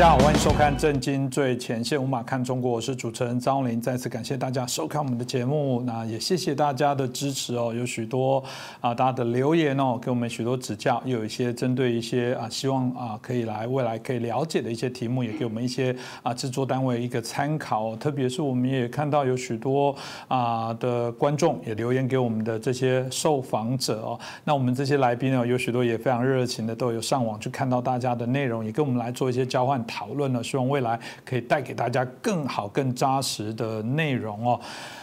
大家好，欢迎收看《震惊最前线》，无马看中国，我是主持人张林。再次感谢大家收看我们的节目，那也谢谢大家的支持哦。有许多啊，大家的留言哦，给我们许多指教，也有一些针对一些啊，希望啊可以来未来可以了解的一些题目，也给我们一些啊制作单位一个参考。特别是我们也看到有许多啊的观众也留言给我们的这些受访者哦。那我们这些来宾呢，有许多也非常热情的，都有上网去看到大家的内容，也跟我们来做一些交换。讨论了，希望未来可以带给大家更好、更扎实的内容哦。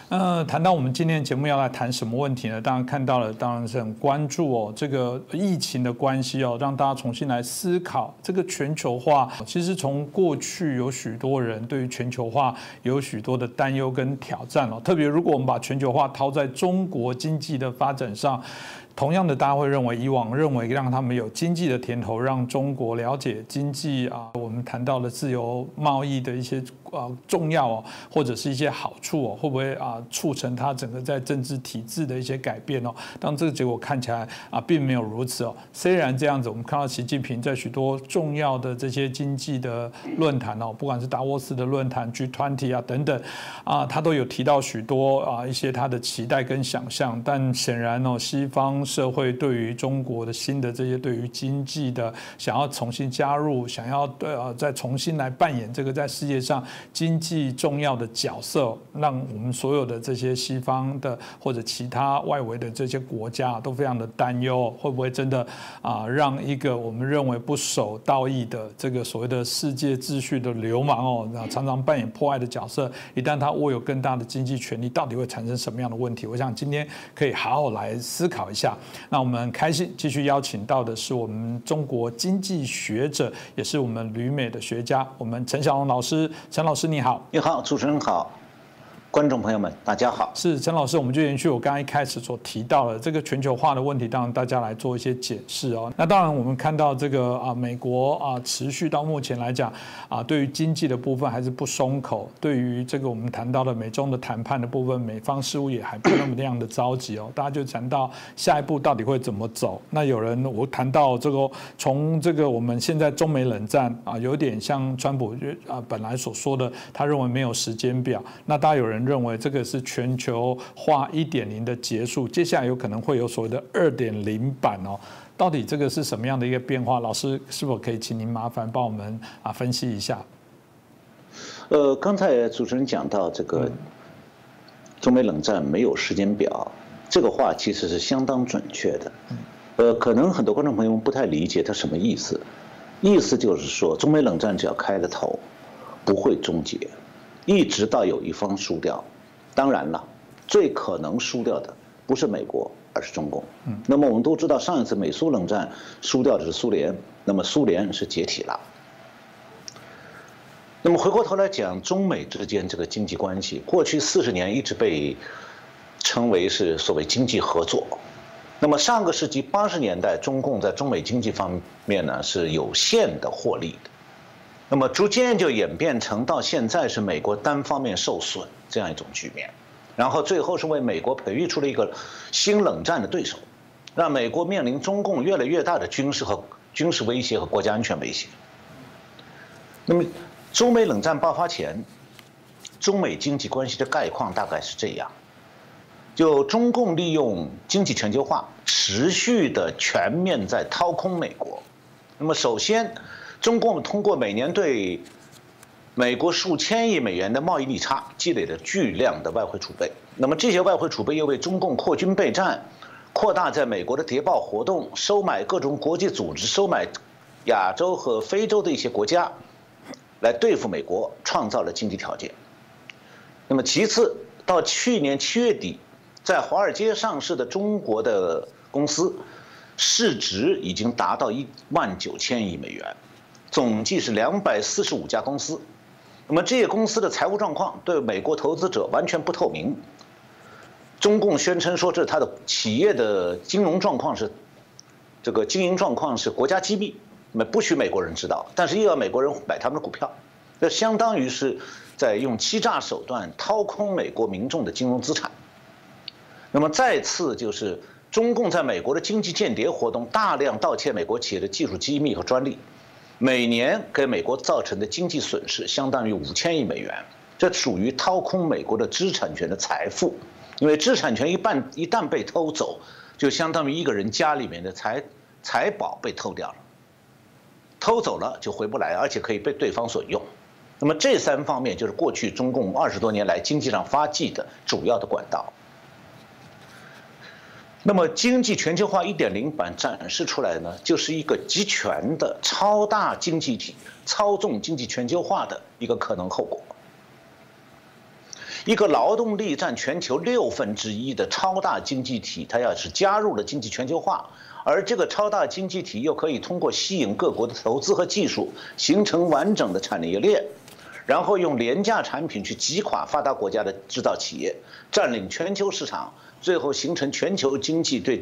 呃，谈到我们今天节目要来谈什么问题呢？当然看到了，当然是很关注哦。这个疫情的关系哦，让大家重新来思考这个全球化。其实从过去有许多人对于全球化有许多的担忧跟挑战哦。特别如果我们把全球化套在中国经济的发展上。同样的，大家会认为以往认为让他们有经济的甜头，让中国了解经济啊，我们谈到了自由贸易的一些啊重要哦，或者是一些好处哦，会不会啊促成他整个在政治体制的一些改变哦？当这个结果看起来啊并没有如此哦。虽然这样子，我们看到习近平在许多重要的这些经济的论坛哦，不管是达沃斯的论坛、G20 啊等等啊，他都有提到许多啊一些他的期待跟想象，但显然哦，西方。社会对于中国的新的这些对于经济的想要重新加入，想要对啊再重新来扮演这个在世界上经济重要的角色，让我们所有的这些西方的或者其他外围的这些国家都非常的担忧，会不会真的啊让一个我们认为不守道义的这个所谓的世界秩序的流氓哦，常常扮演破坏的角色，一旦他握有更大的经济权利，到底会产生什么样的问题？我想今天可以好好来思考一下。那我们开心继续邀请到的是我们中国经济学者，也是我们旅美的学家，我们陈小龙老师。陈老师你好，你好，主持人好。观众朋友们，大家好。是陈老师，我们就延续我刚刚一开始所提到的这个全球化的问题，当然大家来做一些解释哦。那当然，我们看到这个啊，美国啊，持续到目前来讲啊，对于经济的部分还是不松口。对于这个我们谈到的美中的谈判的部分，美方似乎也还不那么那样的着急哦。大家就谈到下一步到底会怎么走。那有人我谈到这个，从这个我们现在中美冷战啊，有点像川普啊本来所说的，他认为没有时间表。那大家有人。认为这个是全球化一点零的结束，接下来有可能会有所谓的二点零版哦。到底这个是什么样的一个变化？老师是否可以请您麻烦帮我们啊分析一下？呃，刚才主持人讲到这个中美冷战没有时间表，这个话其实是相当准确的。呃，可能很多观众朋友们不太理解它什么意思，意思就是说中美冷战只要开了头，不会终结。一直到有一方输掉，当然了，最可能输掉的不是美国，而是中共。嗯，那么我们都知道，上一次美苏冷战输掉的是苏联，那么苏联是解体了。那么回过头来讲，中美之间这个经济关系，过去四十年一直被称为是所谓经济合作。那么上个世纪八十年代，中共在中美经济方面呢是有限的获利的。那么逐渐就演变成到现在是美国单方面受损这样一种局面，然后最后是为美国培育出了一个新冷战的对手，让美国面临中共越来越大的军事和军事威胁和国家安全威胁。那么中美冷战爆发前，中美经济关系的概况大概是这样：就中共利用经济全球化，持续的全面在掏空美国。那么首先。中共通过每年对美国数千亿美元的贸易逆差，积累了巨量的外汇储备。那么这些外汇储备又为中共扩军备战、扩大在美国的谍报活动、收买各种国际组织、收买亚洲和非洲的一些国家，来对付美国，创造了经济条件。那么其次，到去年七月底，在华尔街上市的中国的公司，市值已经达到一万九千亿美元。总计是两百四十五家公司，那么这些公司的财务状况对美国投资者完全不透明。中共宣称说这是他的企业的金融状况是，这个经营状况是国家机密，那不许美国人知道，但是又要美国人买他们的股票，这相当于是在用欺诈手段掏空美国民众的金融资产。那么再次就是中共在美国的经济间谍活动，大量盗窃美国企业的技术机密和专利。每年给美国造成的经济损失相当于五千亿美元，这属于掏空美国的知识产权的财富。因为知识产权一半一旦被偷走，就相当于一个人家里面的财财宝被偷掉了，偷走了就回不来，而且可以被对方所用。那么这三方面就是过去中共二十多年来经济上发迹的主要的管道。那么经济全球化一点零版展示出来呢，就是一个集权的超大经济体操纵经济全球化的一个可能后果。一个劳动力占全球六分之一的超大经济体，它要是加入了经济全球化，而这个超大经济体又可以通过吸引各国的投资和技术，形成完整的产业链。然后用廉价产品去击垮发达国家的制造企业，占领全球市场，最后形成全球经济对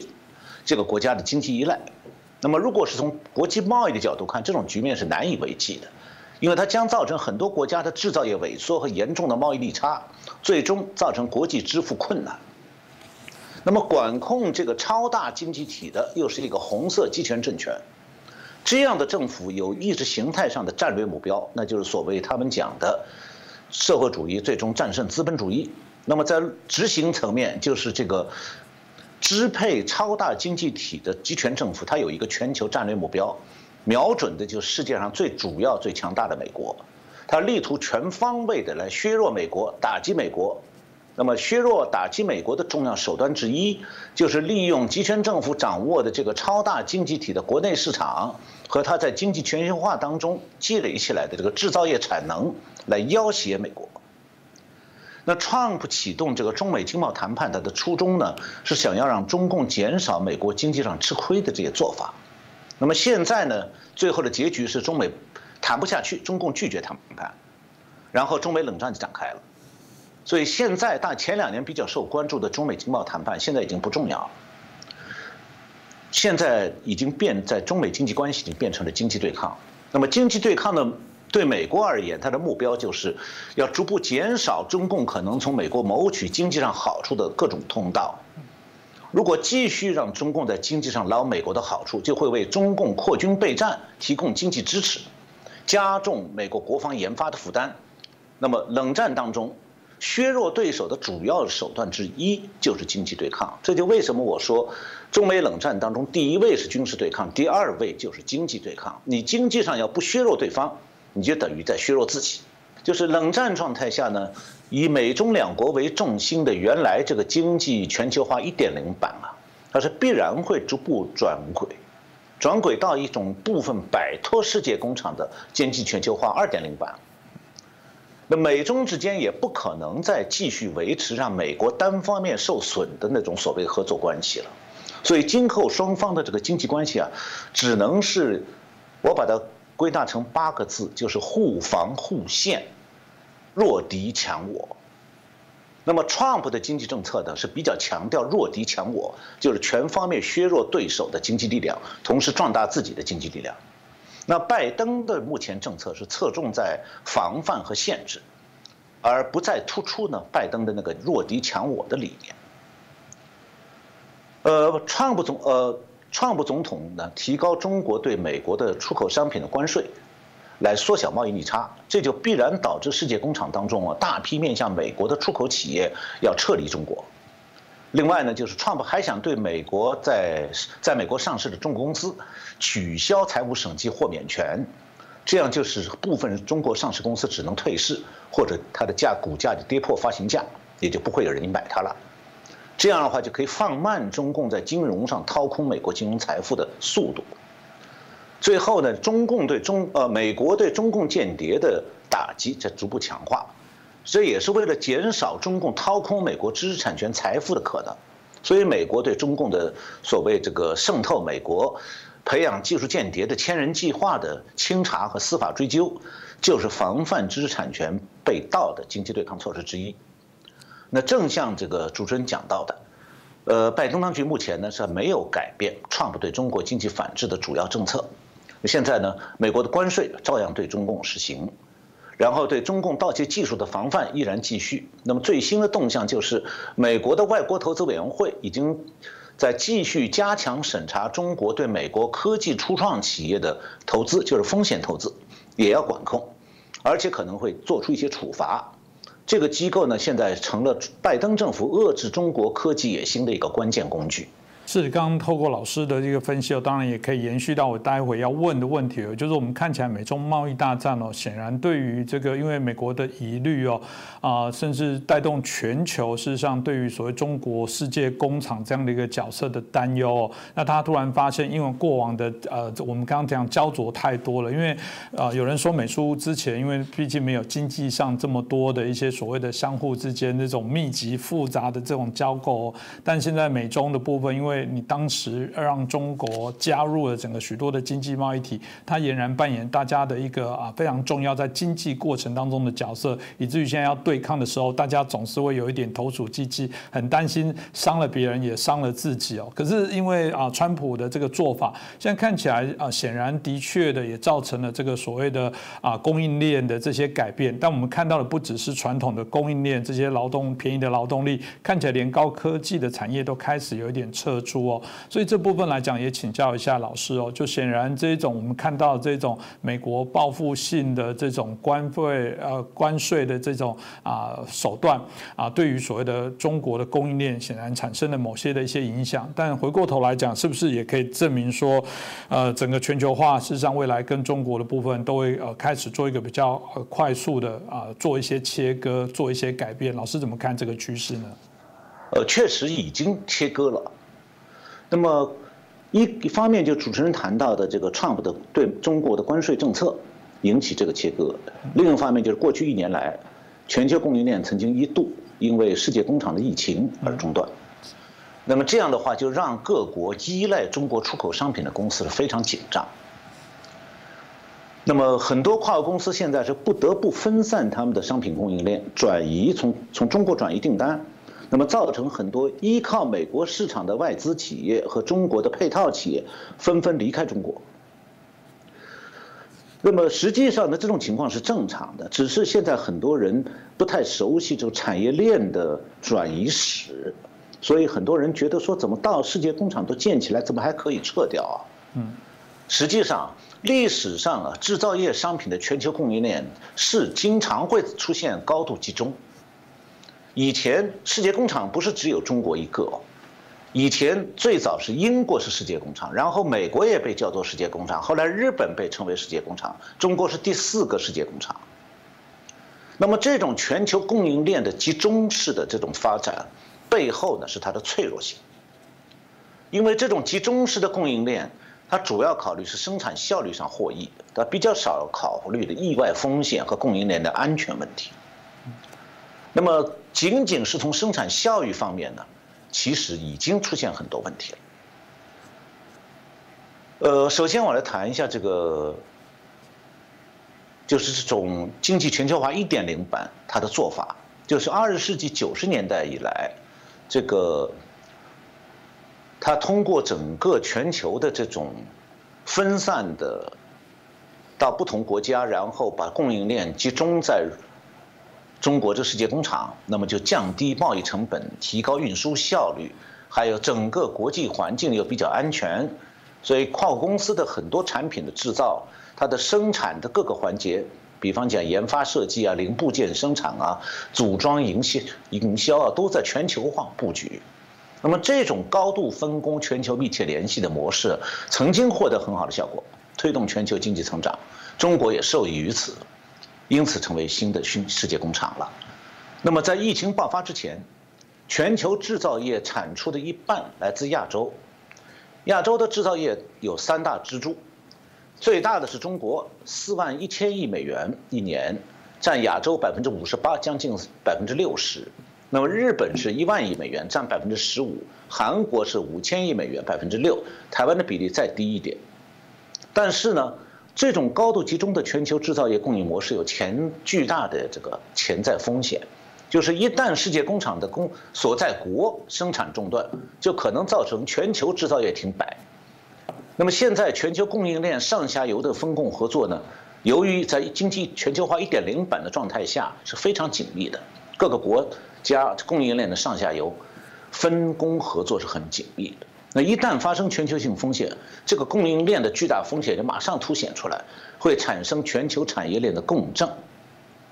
这个国家的经济依赖。那么，如果是从国际贸易的角度看，这种局面是难以为继的，因为它将造成很多国家的制造业萎缩和严重的贸易逆差，最终造成国际支付困难。那么，管控这个超大经济体的又是一个红色集权政权。这样的政府有意识形态上的战略目标，那就是所谓他们讲的社会主义最终战胜资本主义。那么在执行层面，就是这个支配超大经济体的集权政府，它有一个全球战略目标，瞄准的就是世界上最主要、最强大的美国，它力图全方位的来削弱美国、打击美国。那么削弱、打击美国的重要手段之一，就是利用集权政府掌握的这个超大经济体的国内市场和它在经济全球化当中积累起来的这个制造业产能，来要挟美国。那 Trump 启动这个中美经贸谈判，它的初衷呢，是想要让中共减少美国经济上吃亏的这些做法。那么现在呢，最后的结局是中美谈不下去，中共拒绝谈判，然后中美冷战就展开了。所以现在，大前两年比较受关注的中美经贸谈判，现在已经不重要了。现在已经变在中美经济关系已经变成了经济对抗。那么经济对抗呢，对美国而言，它的目标就是要逐步减少中共可能从美国谋取经济上好处的各种通道。如果继续让中共在经济上捞美国的好处，就会为中共扩军备战提供经济支持，加重美国国防研发的负担。那么冷战当中。削弱对手的主要手段之一就是经济对抗，这就为什么我说，中美冷战当中第一位是军事对抗，第二位就是经济对抗。你经济上要不削弱对方，你就等于在削弱自己。就是冷战状态下呢，以美中两国为重心的原来这个经济全球化一点零版啊，它是必然会逐步转轨，转轨到一种部分摆脱世界工厂的经济全球化二点零版。那美中之间也不可能再继续维持让美国单方面受损的那种所谓合作关系了，所以今后双方的这个经济关系啊，只能是，我把它归纳成八个字，就是互防互限，弱敌强我。那么 Trump 的经济政策呢是比较强调弱敌强我，就是全方面削弱对手的经济力量，同时壮大自己的经济力量。那拜登的目前政策是侧重在防范和限制，而不再突出呢拜登的那个弱敌强我的理念。呃，川普总呃，川普总统呢提高中国对美国的出口商品的关税，来缩小贸易逆差，这就必然导致世界工厂当中啊大批面向美国的出口企业要撤离中国。另外呢，就是 Trump 还想对美国在在美国上市的中国公司取消财务审计豁免权，这样就是部分中国上市公司只能退市，或者它的价股价就跌破发行价，也就不会有人买它了。这样的话就可以放慢中共在金融上掏空美国金融财富的速度。最后呢，中共对中呃美国对中共间谍的打击在逐步强化。这也是为了减少中共掏空美国知识产权财富的可能，所以美国对中共的所谓这个渗透美国、培养技术间谍的千人计划的清查和司法追究，就是防范知识产权被盗的经济对抗措施之一。那正像这个主持人讲到的，呃，拜登当局目前呢是没有改变 Trump 对中国经济反制的主要政策，现在呢，美国的关税照样对中共实行。然后对中共盗窃技术的防范依然继续。那么最新的动向就是，美国的外国投资委员会已经在继续加强审查中国对美国科技初创企业的投资，就是风险投资，也要管控，而且可能会做出一些处罚。这个机构呢，现在成了拜登政府遏制中国科技野心的一个关键工具。是，刚刚透过老师的这个分析哦，当然也可以延续到我待会要问的问题哦，就是我们看起来美中贸易大战哦，显然对于这个因为美国的疑虑哦，啊，甚至带动全球，事实上对于所谓中国世界工厂这样的一个角色的担忧哦，那他突然发现，因为过往的呃，我们刚刚讲焦灼太多了，因为啊，有人说美苏之前，因为毕竟没有经济上这么多的一些所谓的相互之间那种密集复杂的这种交媾，但现在美中的部分，因为你当时让中国加入了整个许多的经济贸易体，它俨然扮演大家的一个啊非常重要在经济过程当中的角色，以至于现在要对抗的时候，大家总是会有一点投鼠忌器，很担心伤了别人也伤了自己哦。可是因为啊川普的这个做法，现在看起来啊显然的确的也造成了这个所谓的啊供应链的这些改变。但我们看到的不只是传统的供应链这些劳动便宜的劳动力，看起来连高科技的产业都开始有一点撤出哦。所以这部分来讲，也请教一下老师哦。就显然这种我们看到这种美国报复性的这种关税呃关税的这种啊手段啊，对于所谓的中国的供应链，显然产生了某些的一些影响。但回过头来讲，是不是也可以证明说，呃，整个全球化事实上未来跟中国的部分都会呃开始做一个比较快速的啊做一些切割，做一些改变？老师怎么看这个趋势呢？呃，确实已经切割了。那么，一一方面就主持人谈到的这个 Trump 的对中国的关税政策引起这个切割，另一方面就是过去一年来，全球供应链曾经一度因为世界工厂的疫情而中断，那么这样的话就让各国依赖中国出口商品的公司是非常紧张，那么很多跨国公司现在是不得不分散他们的商品供应链，转移从从中国转移订单。那么造成很多依靠美国市场的外资企业和中国的配套企业纷纷离开中国。那么实际上呢，这种情况是正常的，只是现在很多人不太熟悉这个产业链的转移史，所以很多人觉得说，怎么到世界工厂都建起来，怎么还可以撤掉啊？嗯，实际上历史上啊，制造业商品的全球供应链是经常会出现高度集中。以前世界工厂不是只有中国一个，以前最早是英国是世界工厂，然后美国也被叫做世界工厂，后来日本被称为世界工厂，中国是第四个世界工厂。那么这种全球供应链的集中式的这种发展，背后呢是它的脆弱性，因为这种集中式的供应链，它主要考虑是生产效率上获益，它比较少考虑的意外风险和供应链的安全问题。那么，仅仅是从生产效益方面呢，其实已经出现很多问题了。呃，首先我来谈一下这个，就是这种经济全球化一点零版它的做法，就是二十世纪九十年代以来，这个，它通过整个全球的这种分散的到不同国家，然后把供应链集中在。中国这世界工厂，那么就降低贸易成本，提高运输效率，还有整个国际环境又比较安全，所以跨国公司的很多产品的制造，它的生产的各个环节，比方讲研发设计啊、零部件生产啊、组装营销营销啊，都在全球化布局。那么这种高度分工、全球密切联系的模式，曾经获得很好的效果，推动全球经济成长，中国也受益于此。因此成为新的新世界工厂了。那么在疫情爆发之前，全球制造业产出的一半来自亚洲。亚洲的制造业有三大支柱，最大的是中国，四万一千亿美元一年，占亚洲百分之五十八，将近百分之六十。那么日本是一万亿美元，占百分之十五。韩国是五千亿美元，百分之六。台湾的比例再低一点。但是呢？这种高度集中的全球制造业供应模式有潜巨大的这个潜在风险，就是一旦世界工厂的工所在国生产中断，就可能造成全球制造业停摆。那么现在全球供应链上下游的分工合作呢？由于在经济全球化一点零版的状态下是非常紧密的，各个国家供应链的上下游分工合作是很紧密的。那一旦发生全球性风险，这个供应链的巨大风险就马上凸显出来，会产生全球产业链的共振，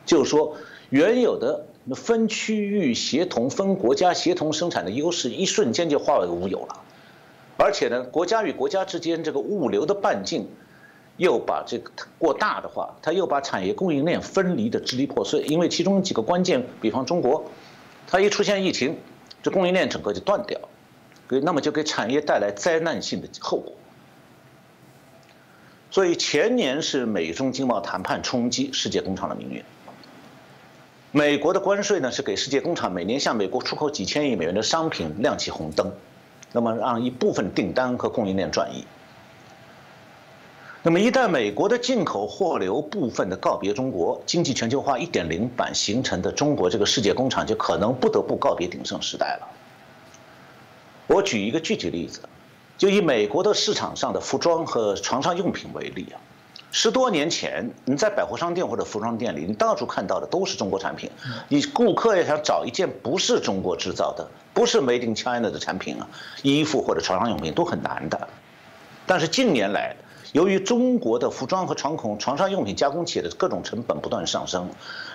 就是说，原有的分区域协同、分国家协同生产的优势，一瞬间就化为乌有了。而且呢，国家与国家之间这个物流的半径，又把这个过大的话，它又把产业供应链分离的支离破碎。因为其中几个关键，比方中国，它一出现疫情，这供应链整个就断掉，那么就给产业带来灾难性的后果。所以前年是美中经贸谈判冲击世界工厂的命运。美国的关税呢，是给世界工厂每年向美国出口几千亿美元的商品亮起红灯。那么让一部分订单和供应链转移。那么一旦美国的进口货流部分的告别中国，经济全球化一点零版形成的中国这个世界工厂就可能不得不告别鼎盛时代了。我举一个具体例子，就以美国的市场上的服装和床上用品为例啊。十多年前，你在百货商店或者服装店里，你到处看到的都是中国产品。你顾客要想找一件不是中国制造的、不是 Made in China 的产品啊，衣服或者床上用品都很难的。但是近年来，由于中国的服装和床孔、床上用品加工企业的各种成本不断上升，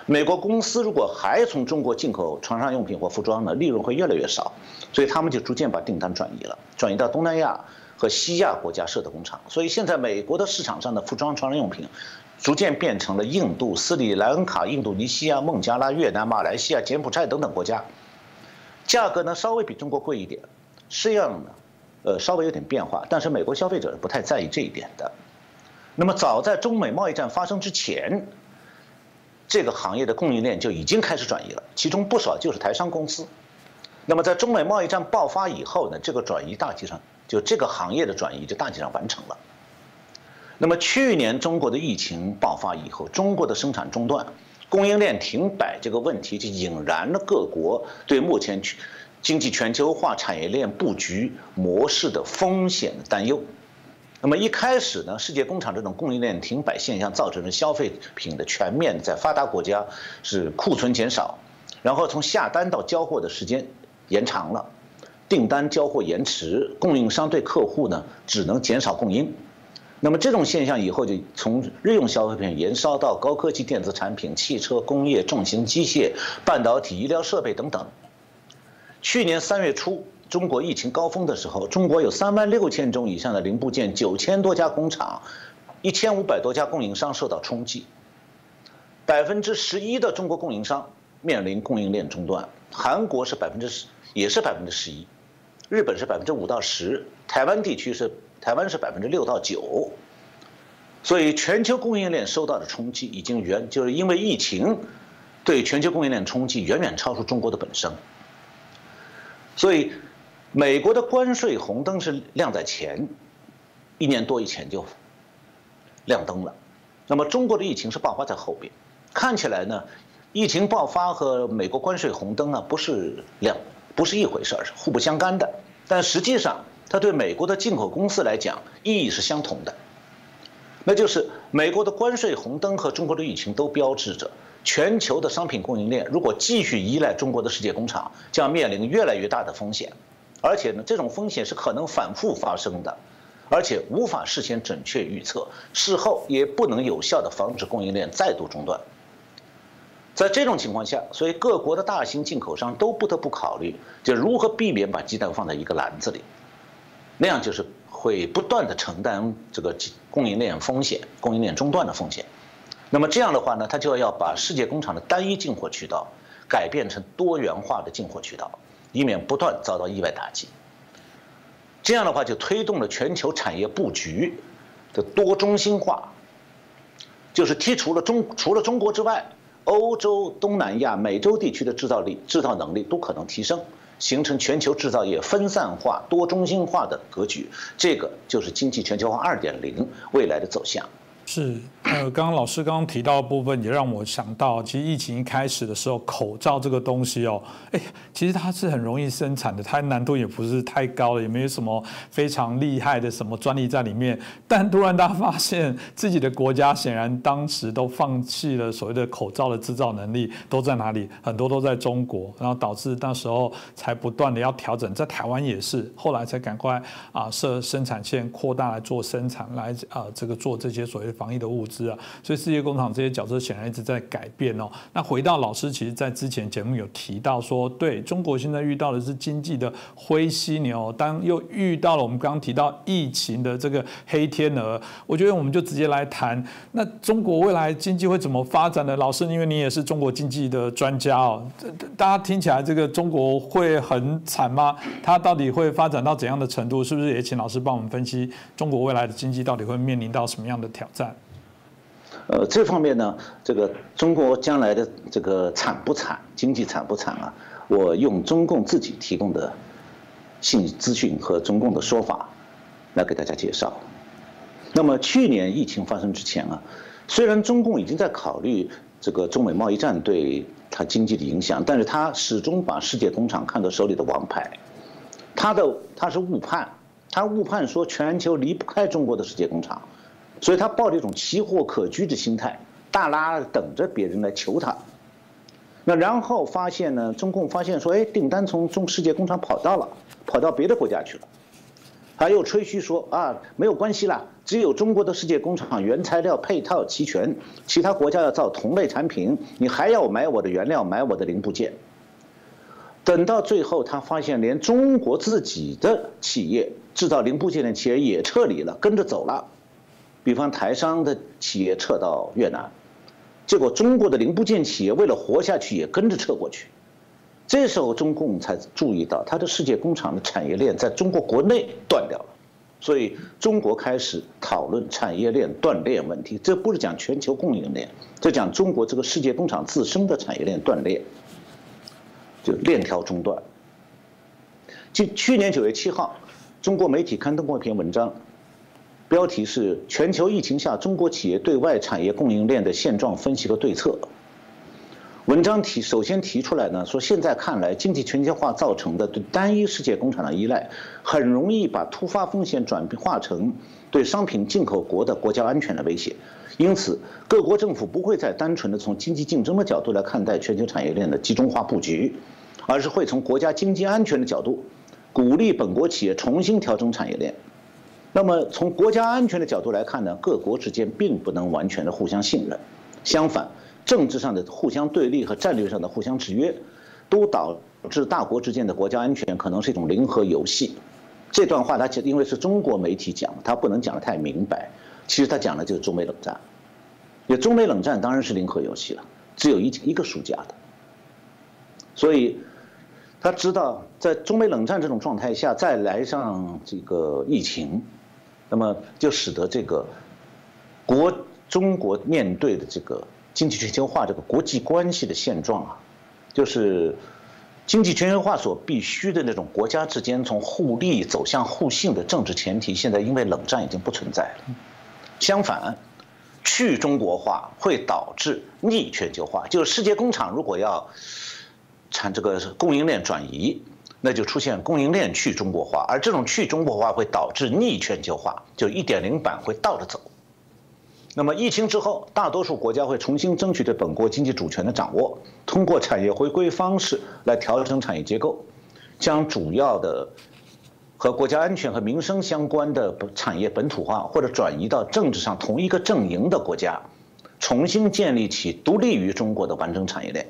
美国公司如果还从中国进口床上用品或服装呢，利润会越来越少，所以他们就逐渐把订单转移了，转移到东南亚。和西亚国家设的工厂，所以现在美国的市场上的服装、床上用品，逐渐变成了印度、斯里兰卡、印度尼西亚、孟加拉、越南、马来西亚、柬埔寨等等国家，价格呢稍微比中国贵一点，式样呢，呃稍微有点变化，但是美国消费者是不太在意这一点的。那么早在中美贸易战发生之前，这个行业的供应链就已经开始转移了，其中不少就是台商公司。那么在中美贸易战爆发以后呢，这个转移大体上。就这个行业的转移就大体上完成了。那么去年中国的疫情爆发以后，中国的生产中断、供应链停摆这个问题，就引燃了各国对目前经济全球化产业链布局模式的风险担忧。那么一开始呢，世界工厂这种供应链停摆现象造成了消费品的全面在发达国家是库存减少，然后从下单到交货的时间延长了。订单交货延迟，供应商对客户呢只能减少供应，那么这种现象以后就从日用消费品延烧到高科技电子产品、汽车工业、重型机械、半导体、医疗设备等等。去年三月初，中国疫情高峰的时候，中国有三万六千种以上的零部件、九千多家工厂、一千五百多家供应商受到冲击，百分之十一的中国供应商面临供应链中断，韩国是百分之十，也是百分之十一。日本是百分之五到十，台湾地区是台湾是百分之六到九，所以全球供应链受到的冲击已经远，就是因为疫情对全球供应链冲击远远超出中国的本身，所以美国的关税红灯是亮在前，一年多以前就亮灯了，那么中国的疫情是爆发在后边，看起来呢，疫情爆发和美国关税红灯啊不是两。不是一回事儿，是互不相干的。但实际上，它对美国的进口公司来讲意义是相同的，那就是美国的关税红灯和中国的疫情都标志着全球的商品供应链如果继续依赖中国的世界工厂，将面临越来越大的风险。而且呢，这种风险是可能反复发生的，而且无法事先准确预测，事后也不能有效的防止供应链再度中断。在这种情况下，所以各国的大型进口商都不得不考虑，就如何避免把鸡蛋放在一个篮子里，那样就是会不断的承担这个供应链风险、供应链中断的风险。那么这样的话呢，他就要把世界工厂的单一进货渠道改变成多元化的进货渠道，以免不断遭到意外打击。这样的话就推动了全球产业布局的多中心化，就是剔除了中除了中国之外。欧洲、东南亚、美洲地区的制造力、制造能力都可能提升，形成全球制造业分散化、多中心化的格局。这个就是经济全球化二点零未来的走向。是，呃，刚刚老师刚刚提到的部分，也让我想到，其实疫情一开始的时候，口罩这个东西哦，哎，其实它是很容易生产的，它难度也不是太高了，也没有什么非常厉害的什么专利在里面。但突然大家发现自己的国家显然当时都放弃了所谓的口罩的制造能力，都在哪里？很多都在中国，然后导致那时候才不断的要调整，在台湾也是，后来才赶快啊设生产线扩大来做生产，来啊这个做这些所谓。防疫的物资啊，所以世界工厂这些角色显然一直在改变哦。那回到老师，其实在之前节目有提到说，对中国现在遇到的是经济的灰犀牛，当又遇到了我们刚刚提到疫情的这个黑天鹅，我觉得我们就直接来谈，那中国未来经济会怎么发展呢？老师，因为你也是中国经济的专家哦，大家听起来这个中国会很惨吗？它到底会发展到怎样的程度？是不是也请老师帮我们分析中国未来的经济到底会面临到什么样的挑战？呃，这方面呢，这个中国将来的这个惨不惨，经济惨不惨啊？我用中共自己提供的信资讯和中共的说法来给大家介绍。那么去年疫情发生之前啊，虽然中共已经在考虑这个中美贸易战对它经济的影响，但是他始终把世界工厂看作手里的王牌。他的他是误判，他误判说全球离不开中国的世界工厂。所以他抱着一种奇货可居的心态，大拉等着别人来求他。那然后发现呢，中共发现说，哎，订单从中世界工厂跑到了，跑到别的国家去了。他又吹嘘说啊，没有关系啦，只有中国的世界工厂原材料配套齐全，其他国家要造同类产品，你还要买我的原料，买我的零部件。等到最后，他发现连中国自己的企业制造零部件的企业也撤离了，跟着走了。比方台商的企业撤到越南，结果中国的零部件企业为了活下去也跟着撤过去。这时候中共才注意到，它的世界工厂的产业链在中国国内断掉了，所以中国开始讨论产业链断裂问题。这不是讲全球供应链，这讲中国这个世界工厂自身的产业链断裂，就链条中断。就去年九月七号，中国媒体刊登过一篇文章。标题是“全球疫情下中国企业对外产业供应链的现状分析和对策”。文章提首先提出来呢，说现在看来，经济全球化造成的对单一世界工厂的依赖，很容易把突发风险转化成对商品进口国的国家安全的威胁。因此，各国政府不会再单纯的从经济竞争的角度来看待全球产业链的集中化布局，而是会从国家经济安全的角度，鼓励本国企业重新调整产业链。那么从国家安全的角度来看呢，各国之间并不能完全的互相信任，相反，政治上的互相对立和战略上的互相制约，都导致大国之间的国家安全可能是一种零和游戏。这段话他其实因为是中国媒体讲，他不能讲的太明白。其实他讲的就是中美冷战，也中美冷战当然是零和游戏了，只有一一个输家的。所以。他知道，在中美冷战这种状态下，再来上这个疫情，那么就使得这个国中国面对的这个经济全球化这个国际关系的现状啊，就是经济全球化所必须的那种国家之间从互利走向互信的政治前提，现在因为冷战已经不存在了。相反，去中国化会导致逆全球化，就是世界工厂如果要。产这个供应链转移，那就出现供应链去中国化，而这种去中国化会导致逆全球化，就一点零版会倒着走。那么疫情之后，大多数国家会重新争取对本国经济主权的掌握，通过产业回归方式来调整产业结构，将主要的和国家安全和民生相关的产业本土化或者转移到政治上同一个阵营的国家，重新建立起独立于中国的完整产业链。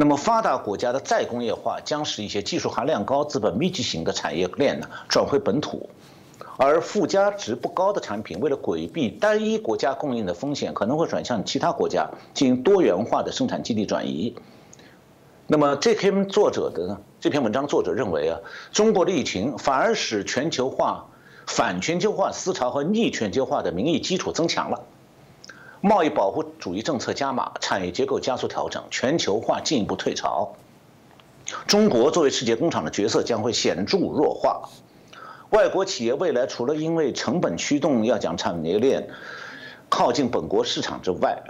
那么，发达国家的再工业化将使一些技术含量高、资本密集型的产业链呢转回本土，而附加值不高的产品，为了规避单一国家供应的风险，可能会转向其他国家进行多元化的生产基地转移。那么，这篇作者的这篇文章作者认为啊，中国的疫情反而使全球化、反全球化思潮和逆全球化的民意基础增强了。贸易保护主义政策加码，产业结构加速调整，全球化进一步退潮。中国作为世界工厂的角色将会显著弱化。外国企业未来除了因为成本驱动要讲产业链，靠近本国市场之外，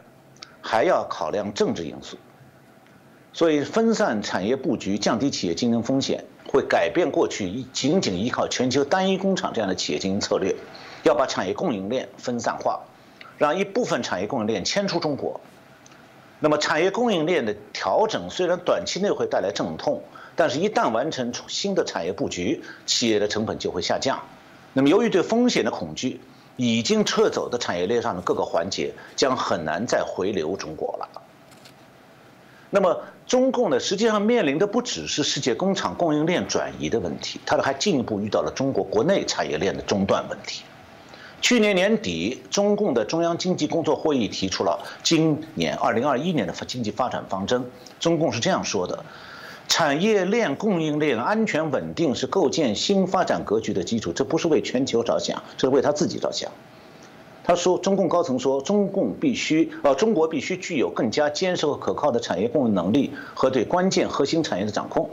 还要考量政治因素。所以，分散产业布局，降低企业竞争风险，会改变过去仅仅依靠全球单一工厂这样的企业经营策略，要把产业供应链分散化，让一部分产业供应链迁出中国。那么，产业供应链的调整虽然短期内会带来阵痛，但是一旦完成新的产业布局，企业的成本就会下降。那么，由于对风险的恐惧，已经撤走的产业链上的各个环节将很难再回流中国了。那么，中共呢，实际上面临的不只是世界工厂供应链转移的问题，它还进一步遇到了中国国内产业链的中断问题。去年年底，中共的中央经济工作会议提出了今年二零二一年的经济发展方针。中共是这样说的：产业链供应链安全稳定是构建新发展格局的基础。这不是为全球着想，这是为他自己着想。他说，中共高层说，中共必须，呃，中国必须具有更加坚实和可靠的产业供应能力和对关键核心产业的掌控。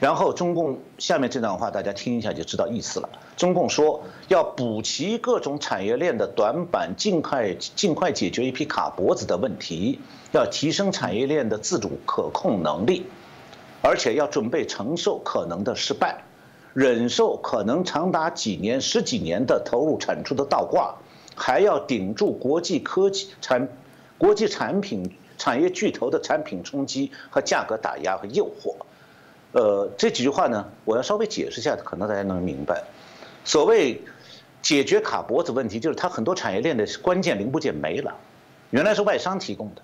然后，中共下面这段话大家听一下就知道意思了。中共说，要补齐各种产业链的短板，尽快尽快解决一批卡脖子的问题，要提升产业链的自主可控能力，而且要准备承受可能的失败，忍受可能长达几年、十几年的投入产出的倒挂。还要顶住国际科技产、国际产品产业巨头的产品冲击和价格打压和诱惑。呃，这几句话呢，我要稍微解释一下，可能大家能明白。所谓解决卡脖子问题，就是它很多产业链的关键零部件没了，原来是外商提供的，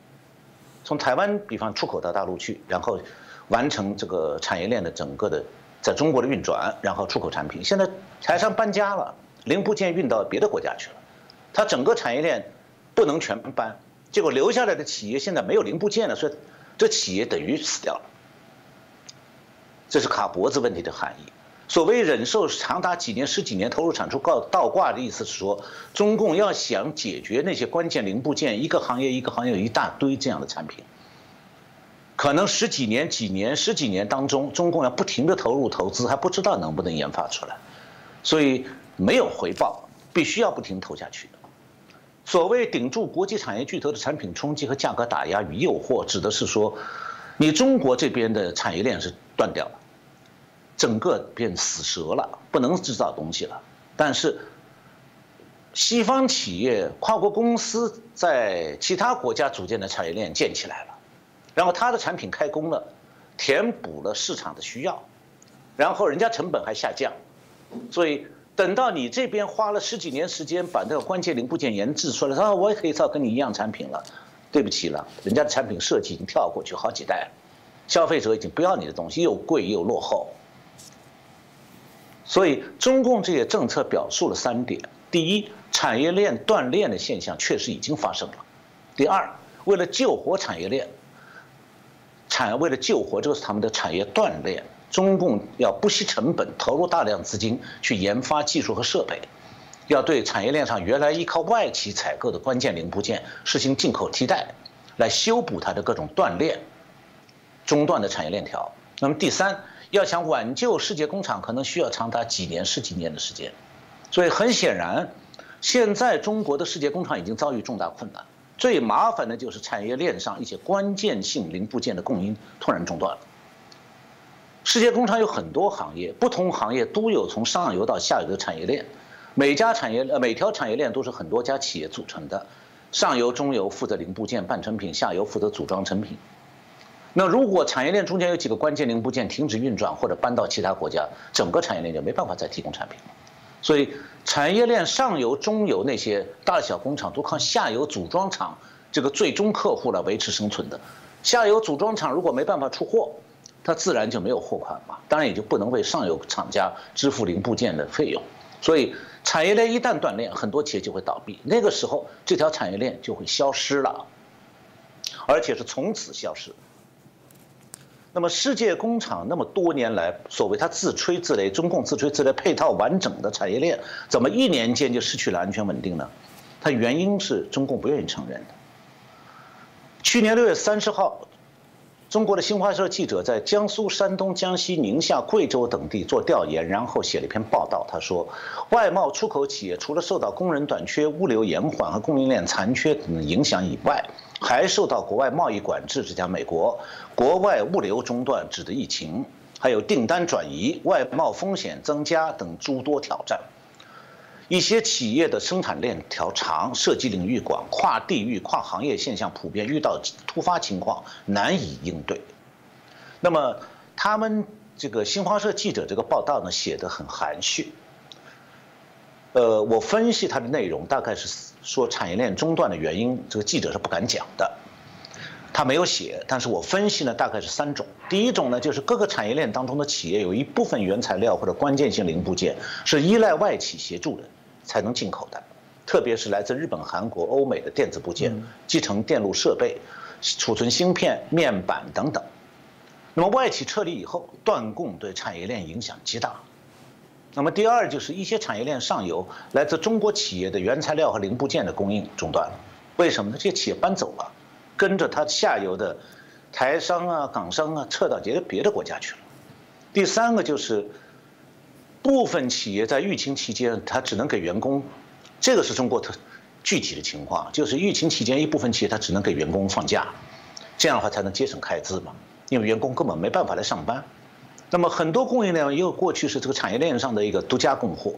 从台湾比方出口到大陆去，然后完成这个产业链的整个的在中国的运转，然后出口产品。现在台商搬家了，零部件运到别的国家去了。它整个产业链不能全搬，结果留下来的企业现在没有零部件了，所以这企业等于死掉了。这是卡脖子问题的含义。所谓忍受长达几年、十几年投入产出倒倒挂的意思是说，中共要想解决那些关键零部件，一个行业一个行业有一大堆这样的产品，可能十几年、几年、十几年当中，中共要不停的投入投资，还不知道能不能研发出来，所以没有回报，必须要不停投下去。所谓顶住国际产业巨头的产品冲击和价格打压与诱惑，指的是说，你中国这边的产业链是断掉了，整个变死蛇了，不能制造东西了。但是，西方企业、跨国公司在其他国家组建的产业链建起来了，然后它的产品开工了，填补了市场的需要，然后人家成本还下降，所以。等到你这边花了十几年时间把那个关键零部件研制出来，他说我也可以造跟你一样产品了，对不起了，人家的产品设计已经跳过去好几代了，消费者已经不要你的东西，又贵又落后。所以中共这些政策表述了三点：第一，产业链断裂的现象确实已经发生了；第二，为了救活产业链，产为了救活这个是他们的产业断裂。中共要不惜成本投入大量资金去研发技术和设备，要对产业链上原来依靠外企采购的关键零部件实行进口替代，来修补它的各种断裂、中断的产业链条。那么第三，要想挽救世界工厂，可能需要长达几年、十几年的时间。所以很显然，现在中国的世界工厂已经遭遇重大困难。最麻烦的就是产业链上一些关键性零部件的供应突然中断了。世界工厂有很多行业，不同行业都有从上游到下游的产业链，每家产业呃每条产业链都是很多家企业组成的，上游、中游负责零部件、半成品，下游负责组装成品。那如果产业链中间有几个关键零部件停止运转或者搬到其他国家，整个产业链就没办法再提供产品了。所以产业链上游、中游那些大小工厂都靠下游组装厂这个最终客户来维持生存的，下游组装厂如果没办法出货。它自然就没有货款嘛，当然也就不能为上游厂家支付零部件的费用，所以产业链一旦断裂，很多企业就会倒闭，那个时候这条产业链就会消失了，而且是从此消失。那么世界工厂那么多年来，所谓它自吹自擂，中共自吹自擂配套完整的产业链，怎么一年间就失去了安全稳定呢？它原因是中共不愿意承认的。去年六月三十号。中国的新华社记者在江苏、山东、江西、宁夏、贵州等地做调研，然后写了一篇报道。他说，外贸出口企业除了受到工人短缺、物流延缓和供应链残缺等影响以外，还受到国外贸易管制（指讲美国）、国外物流中断（指的疫情）、还有订单转移、外贸风险增加等诸多挑战。一些企业的生产链条长，涉及领域广，跨地域、跨行业现象普遍，遇到突发情况难以应对。那么，他们这个新华社记者这个报道呢，写的很含蓄。呃，我分析它的内容，大概是说产业链中断的原因，这个记者是不敢讲的，他没有写。但是我分析呢，大概是三种。第一种呢，就是各个产业链当中的企业有一部分原材料或者关键性零部件是依赖外企协助的。才能进口的，特别是来自日本、韩国、欧美的电子部件、集成电路设备、储存芯片、面板等等。那么外企撤离以后，断供对产业链影响极大。那么第二就是一些产业链上游来自中国企业的原材料和零部件的供应中断了。为什么呢？这些企业搬走了，跟着它下游的台商啊、港商啊撤到别的别的国家去了。第三个就是。部分企业在疫情期间，它只能给员工，这个是中国特具体的情况，就是疫情期间一部分企业它只能给员工放假，这样的话才能节省开支嘛，因为员工根本没办法来上班。那么很多供应链因为过去是这个产业链上的一个独家供货，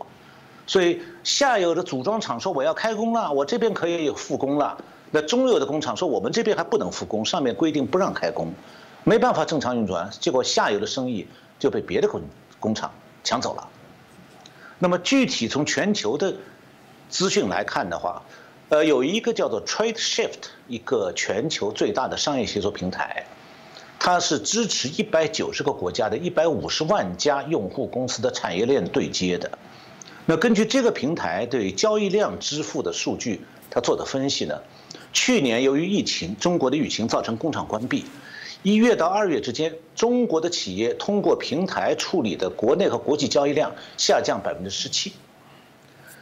所以下游的组装厂说我要开工了，我这边可以复工了，那中游的工厂说我们这边还不能复工，上面规定不让开工，没办法正常运转，结果下游的生意就被别的工工厂抢走了。那么具体从全球的资讯来看的话，呃，有一个叫做 Trade Shift，一个全球最大的商业协作平台，它是支持一百九十个国家的一百五十万家用户公司的产业链对接的。那根据这个平台对交易量支付的数据，它做的分析呢，去年由于疫情，中国的疫情造成工厂关闭。一月到二月之间，中国的企业通过平台处理的国内和国际交易量下降百分之十七。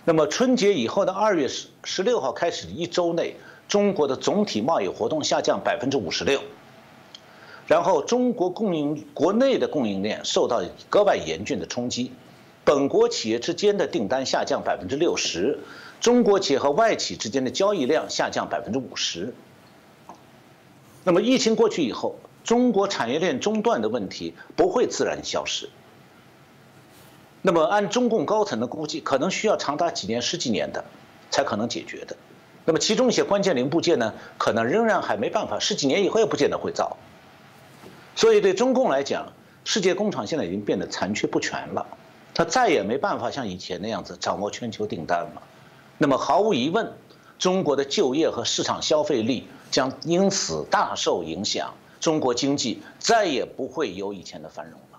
那么春节以后的二月十十六号开始一周内，中国的总体贸易活动下降百分之五十六。然后中国供应国内的供应链受到格外严峻的冲击，本国企业之间的订单下降百分之六十，中国企业和外企之间的交易量下降百分之五十。那么疫情过去以后，中国产业链中断的问题不会自然消失。那么按中共高层的估计，可能需要长达几年、十几年的，才可能解决的。那么其中一些关键零部件呢，可能仍然还没办法，十几年以后也不见得会造。所以对中共来讲，世界工厂现在已经变得残缺不全了，它再也没办法像以前那样子掌握全球订单了。那么毫无疑问，中国的就业和市场消费力。将因此大受影响，中国经济再也不会有以前的繁荣了。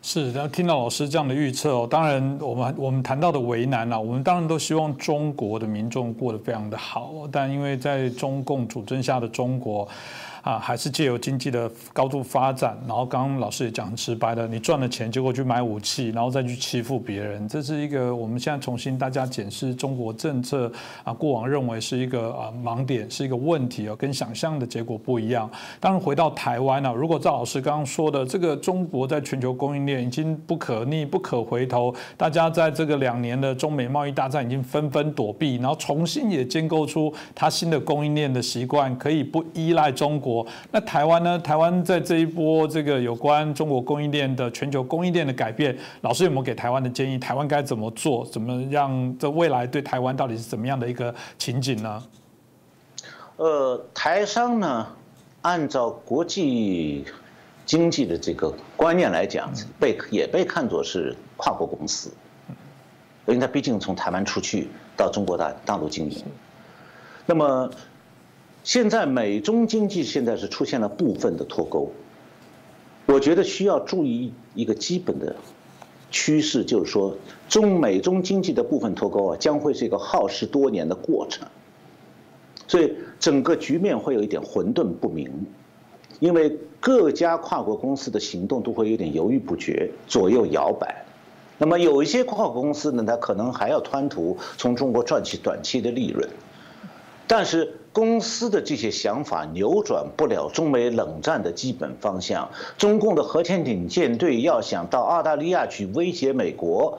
是，然后听到老师这样的预测哦，当然我们我们谈到的为难了，我们当然都希望中国的民众过得非常的好，但因为在中共主政下的中国。啊，还是借由经济的高度发展，然后刚刚老师也讲直白的，你赚了钱，结果去买武器，然后再去欺负别人，这是一个我们现在重新大家检视中国政策啊，过往认为是一个啊盲点，是一个问题哦，跟想象的结果不一样。当然回到台湾呢，如果赵老师刚刚说的这个中国在全球供应链已经不可逆、不可回头，大家在这个两年的中美贸易大战已经纷纷躲避，然后重新也建构出它新的供应链的习惯，可以不依赖中国。那台湾呢？台湾在这一波这个有关中国供应链的全球供应链的改变，老师有没有给台湾的建议？台湾该怎么做？怎么让这未来对台湾到底是怎么样的一个情景呢？呃，台商呢，按照国际经济的这个观念来讲，被也被看作是跨国公司，因为它毕竟从台湾出去到中国大大陆经营，那么。现在美中经济现在是出现了部分的脱钩，我觉得需要注意一个基本的趋势，就是说中美中经济的部分脱钩啊，将会是一个耗时多年的过程，所以整个局面会有一点混沌不明，因为各家跨国公司的行动都会有点犹豫不决，左右摇摆，那么有一些跨国公司呢，它可能还要贪图从中国赚取短期的利润。但是公司的这些想法扭转不了中美冷战的基本方向。中共的核潜艇舰队要想到澳大利亚去威胁美国，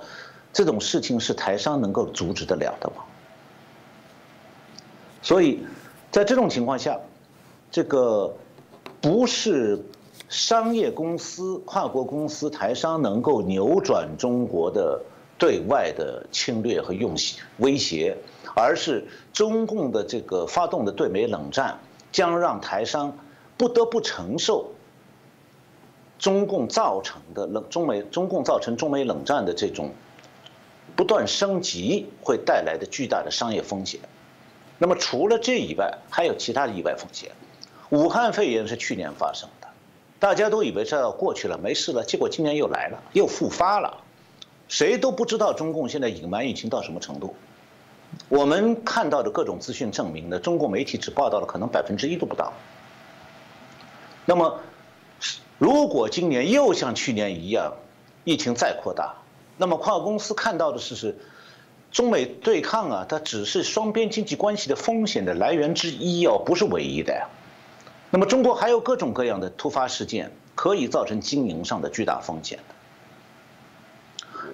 这种事情是台商能够阻止得了的吗？所以，在这种情况下，这个不是商业公司、跨国公司、台商能够扭转中国的对外的侵略和用威胁。而是中共的这个发动的对美冷战，将让台商不得不承受中共造成的冷中美中共造成中美冷战的这种不断升级会带来的巨大的商业风险。那么除了这以外，还有其他的意外风险。武汉肺炎是去年发生的，大家都以为这要过去了，没事了，结果今年又来了，又复发了。谁都不知道中共现在隐瞒疫情到什么程度。我们看到的各种资讯证明呢，中国媒体只报道了可能百分之一都不到。那么，如果今年又像去年一样，疫情再扩大，那么跨国公司看到的是是，中美对抗啊，它只是双边经济关系的风险的来源之一哦，不是唯一的呀。那么中国还有各种各样的突发事件，可以造成经营上的巨大风险。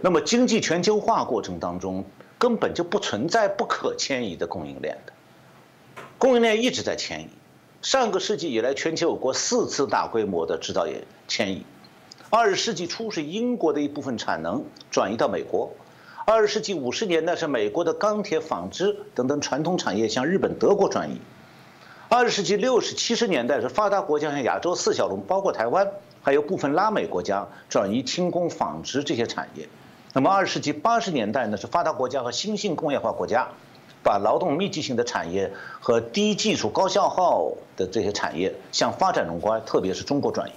那么经济全球化过程当中。根本就不存在不可迁移的供应链的，供应链一直在迁移。上个世纪以来，全球有过四次大规模的制造业迁移。二十世纪初是英国的一部分产能转移到美国，二十世纪五十年代是美国的钢铁、纺织等等传统产业向日本、德国转移。二十世纪六十七十年代是发达国家向亚洲四小龙，包括台湾，还有部分拉美国家转移轻工、纺织这些产业。那么，二十世纪八十年代呢，是发达国家和新兴工业化国家，把劳动密集型的产业和低技术高消耗的这些产业向发展中国，特别是中国转移。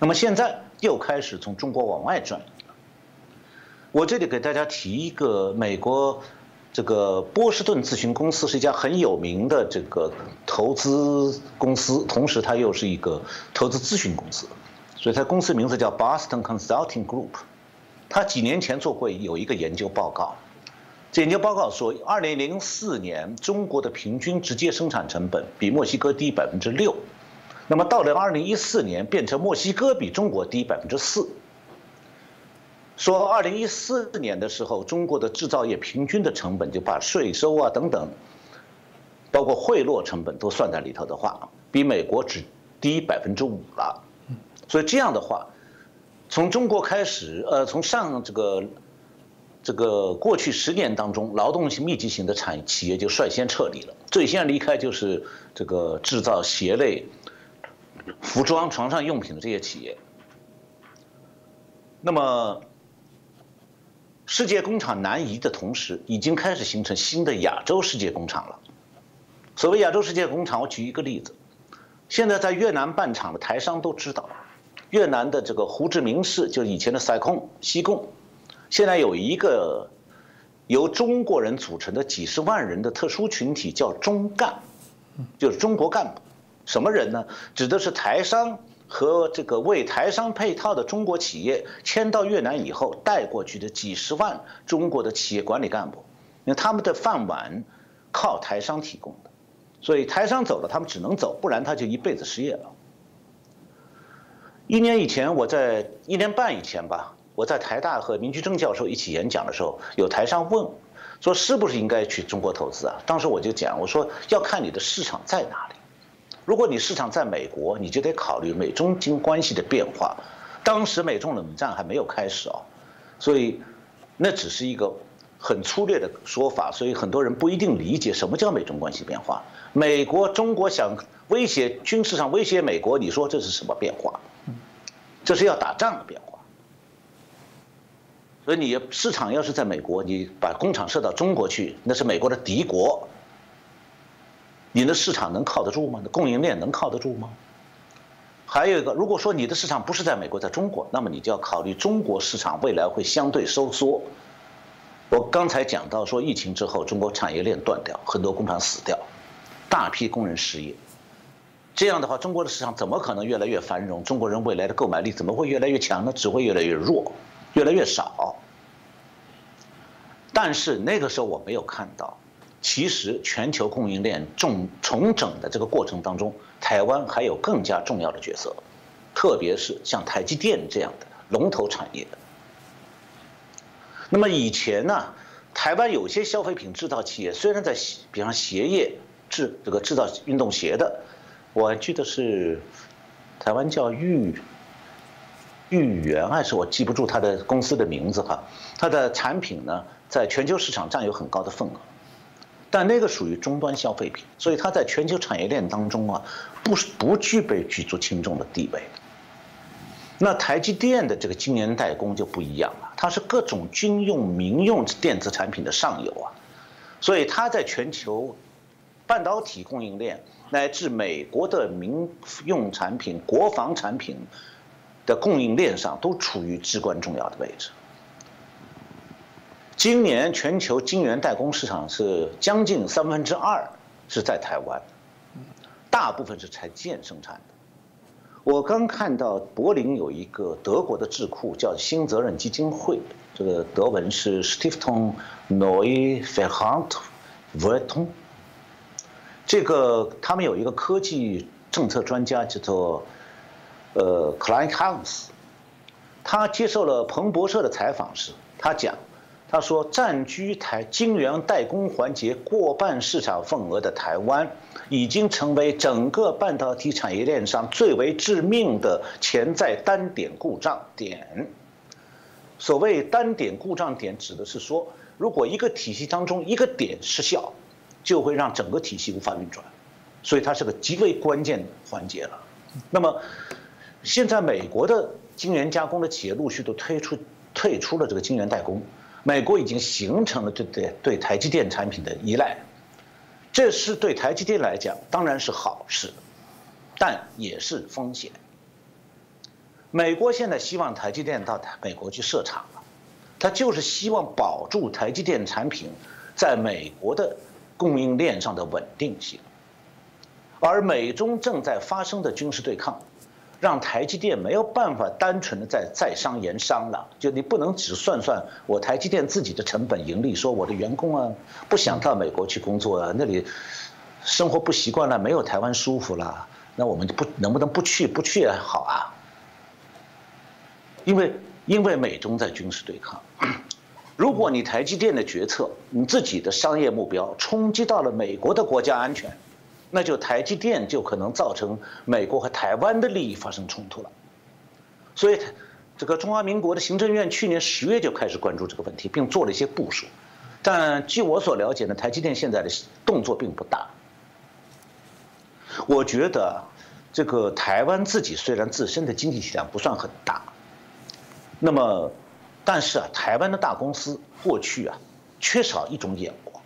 那么现在又开始从中国往外转移了。我这里给大家提一个美国这个波士顿咨询公司是一家很有名的这个投资公司，同时它又是一个投资咨询公司，所以它公司名字叫 Boston Consulting Group。他几年前做过有一个研究报告，这研究报告说，二零零四年中国的平均直接生产成本比墨西哥低百分之六，那么到了二零一四年变成墨西哥比中国低百分之四。说二零一四年的时候，中国的制造业平均的成本就把税收啊等等，包括贿赂成本都算在里头的话，比美国只低百分之五了。所以这样的话。从中国开始，呃，从上这个这个过去十年当中，劳动密集型的产企业就率先撤离了。最先离开就是这个制造鞋类、服装、床上用品的这些企业。那么，世界工厂南移的同时，已经开始形成新的亚洲世界工厂了。所谓亚洲世界工厂，我举一个例子，现在在越南办厂的台商都知道。越南的这个胡志明市，就是以前的塞控西贡，现在有一个由中国人组成的几十万人的特殊群体，叫中干，就是中国干部。什么人呢？指的是台商和这个为台商配套的中国企业迁到越南以后带过去的几十万中国的企业管理干部。因为他们的饭碗靠台商提供的，所以台商走了，他们只能走，不然他就一辈子失业了。一年以前，我在一年半以前吧，我在台大和林居正教授一起演讲的时候，有台商问，说是不是应该去中国投资啊？当时我就讲，我说要看你的市场在哪里。如果你市场在美国，你就得考虑美中经关系的变化。当时美中冷战还没有开始哦，所以那只是一个很粗略的说法，所以很多人不一定理解什么叫美中关系变化。美国、中国想威胁军事上威胁美国，你说这是什么变化？这是要打仗的变化，所以你市场要是在美国，你把工厂设到中国去，那是美国的敌国，你的市场能靠得住吗？供应链能靠得住吗？还有一个，如果说你的市场不是在美国，在中国，那么你就要考虑中国市场未来会相对收缩。我刚才讲到说，疫情之后，中国产业链断掉，很多工厂死掉，大批工人失业。这样的话，中国的市场怎么可能越来越繁荣？中国人未来的购买力怎么会越来越强呢？只会越来越弱，越来越少。但是那个时候我没有看到，其实全球供应链重重整的这个过程当中，台湾还有更加重要的角色，特别是像台积电这样的龙头产业。那么以前呢，台湾有些消费品制造企业虽然在，比方鞋业制这个制造运动鞋的，我记得是台湾叫玉玉源还是我记不住它的公司的名字哈，它的产品呢在全球市场占有很高的份额。但那个属于终端消费品，所以它在全球产业链当中啊，不不具备举足轻重的地位。那台积电的这个晶圆代工就不一样了，它是各种军用、民用电子产品的上游啊，所以它在全球半导体供应链乃至美国的民用产品、国防产品的供应链上都处于至关重要的位置。今年全球晶圆代工市场是将近三分之二是在台湾，大部分是台积电生产的。我刚看到柏林有一个德国的智库叫新责任基金会，这个德文是 Stiftung Neue Verantwortung。这个他们有一个科技政策专家叫做呃 Klein Hans，他接受了彭博社的采访时，他讲。他说，占据台晶圆代工环节过半市场份额的台湾，已经成为整个半导体产业链上最为致命的潜在单点故障点。所谓单点故障点，指的是说，如果一个体系当中一个点失效，就会让整个体系无法运转，所以它是个极为关键的环节了。那么，现在美国的晶圆加工的企业陆续都推出退出了这个晶圆代工。美国已经形成了对对对台积电产品的依赖，这是对台积电来讲当然是好事，但也是风险。美国现在希望台积电到美国去设厂了，他就是希望保住台积电产品在美国的供应链上的稳定性，而美中正在发生的军事对抗。让台积电没有办法单纯的在在商言商了，就你不能只算算我台积电自己的成本盈利，说我的员工啊不想到美国去工作啊，那里生活不习惯了，没有台湾舒服了，那我们不能不能不去不去也好啊？因为因为美中在军事对抗，如果你台积电的决策，你自己的商业目标冲击到了美国的国家安全。那就台积电就可能造成美国和台湾的利益发生冲突了，所以，这个中华民国的行政院去年十月就开始关注这个问题，并做了一些部署，但据我所了解呢，台积电现在的动作并不大。我觉得，这个台湾自己虽然自身的经济体量不算很大，那么，但是啊，台湾的大公司过去啊，缺少一种眼光。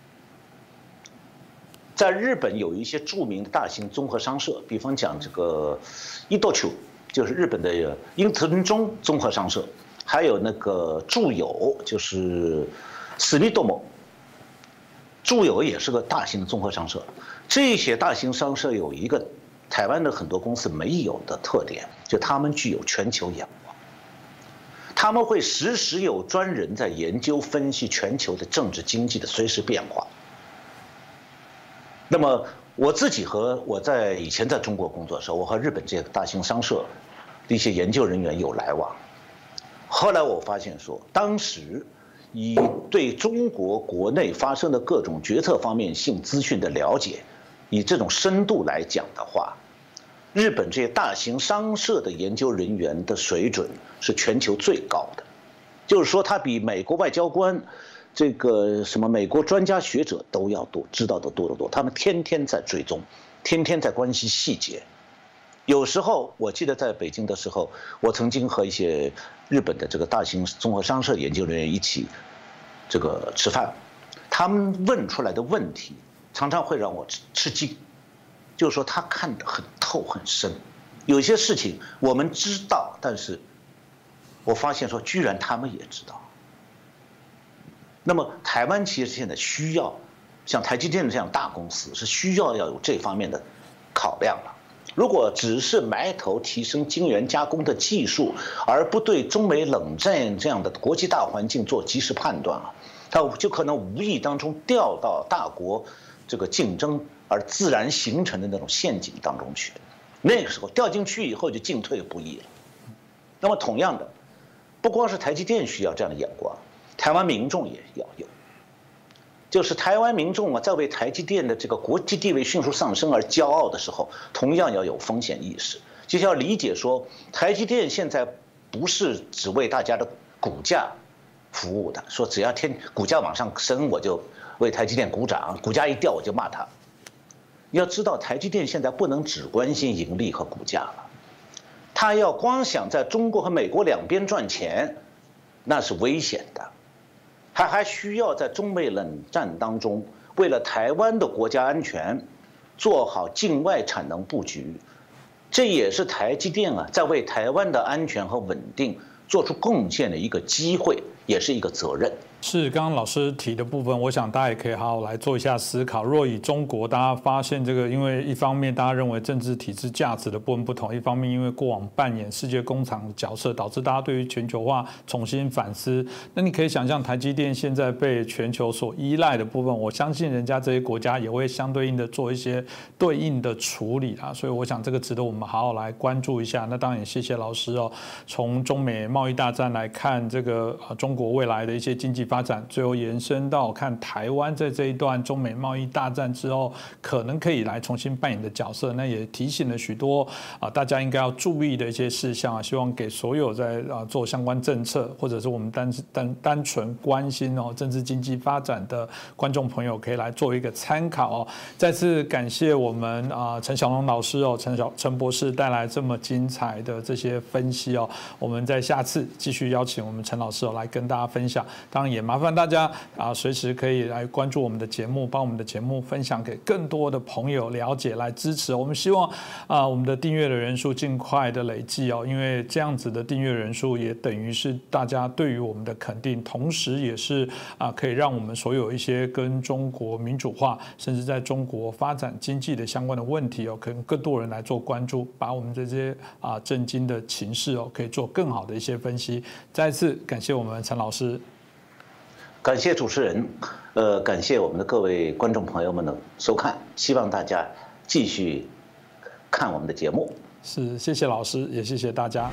在日本有一些著名的大型综合商社，比方讲这个伊豆球，就是日本的英藤忠综合商社，还有那个住友，就是斯密多摩。住友也是个大型的综合商社。这些大型商社有一个台湾的很多公司没有的特点，就他们具有全球眼光。他们会时时有专人在研究分析全球的政治经济的随时变化。那么我自己和我在以前在中国工作的时候，我和日本这些大型商社的一些研究人员有来往。后来我发现说，当时以对中国国内发生的各种决策方面性资讯的了解，以这种深度来讲的话，日本这些大型商社的研究人员的水准是全球最高的，就是说，他比美国外交官。这个什么美国专家学者都要多知道的多得多，他们天天在追踪，天天在关心细节。有时候我记得在北京的时候，我曾经和一些日本的这个大型综合商社研究人员一起这个吃饭，他们问出来的问题常常会让我吃吃惊，就是说他看得很透很深，有些事情我们知道，但是我发现说居然他们也知道。那么，台湾其实现在需要像台积电这样大公司，是需要要有这方面的考量了。如果只是埋头提升晶圆加工的技术，而不对中美冷战这样的国际大环境做及时判断啊，它就可能无意当中掉到大国这个竞争而自然形成的那种陷阱当中去。那个时候掉进去以后就进退不易了。那么同样的，不光是台积电需要这样的眼光，台湾民众也要有。就是台湾民众啊，在为台积电的这个国际地位迅速上升而骄傲的时候，同样要有风险意识，就是要理解说，台积电现在不是只为大家的股价服务的，说只要天股价往上升，我就为台积电鼓掌；股价一掉，我就骂他。要知道，台积电现在不能只关心盈利和股价了，他要光想在中国和美国两边赚钱，那是危险的。他还需要在中美冷战当中，为了台湾的国家安全，做好境外产能布局，这也是台积电啊，在为台湾的安全和稳定做出贡献的一个机会，也是一个责任。是刚刚老师提的部分，我想大家也可以好好来做一下思考。若以中国，大家发现这个，因为一方面大家认为政治体制价值的部分不同，一方面因为过往扮演世界工厂角色，导致大家对于全球化重新反思。那你可以想象，台积电现在被全球所依赖的部分，我相信人家这些国家也会相对应的做一些对应的处理啊。所以我想这个值得我们好好来关注一下。那当然也谢谢老师哦。从中美贸易大战来看，这个呃中国未来的一些经济发展最后延伸到看台湾在这一段中美贸易大战之后，可能可以来重新扮演的角色。那也提醒了许多啊，大家应该要注意的一些事项啊。希望给所有在啊做相关政策，或者是我们单单单纯关心哦政治经济发展的观众朋友，可以来做一个参考哦。再次感谢我们啊陈小龙老师哦，陈小陈博士带来这么精彩的这些分析哦。我们在下次继续邀请我们陈老师哦来跟跟大家分享。当然也。麻烦大家啊，随时可以来关注我们的节目，帮我们的节目分享给更多的朋友了解，来支持。我们希望啊，我们的订阅的人数尽快的累计哦，因为这样子的订阅人数也等于是大家对于我们的肯定，同时也是啊，可以让我们所有一些跟中国民主化，甚至在中国发展经济的相关的问题哦，可能更多人来做关注，把我们这些啊震惊的情势哦，可以做更好的一些分析。再次感谢我们陈老师。感谢主持人，呃，感谢我们的各位观众朋友们的收看，希望大家继续看我们的节目。是，谢谢老师，也谢谢大家。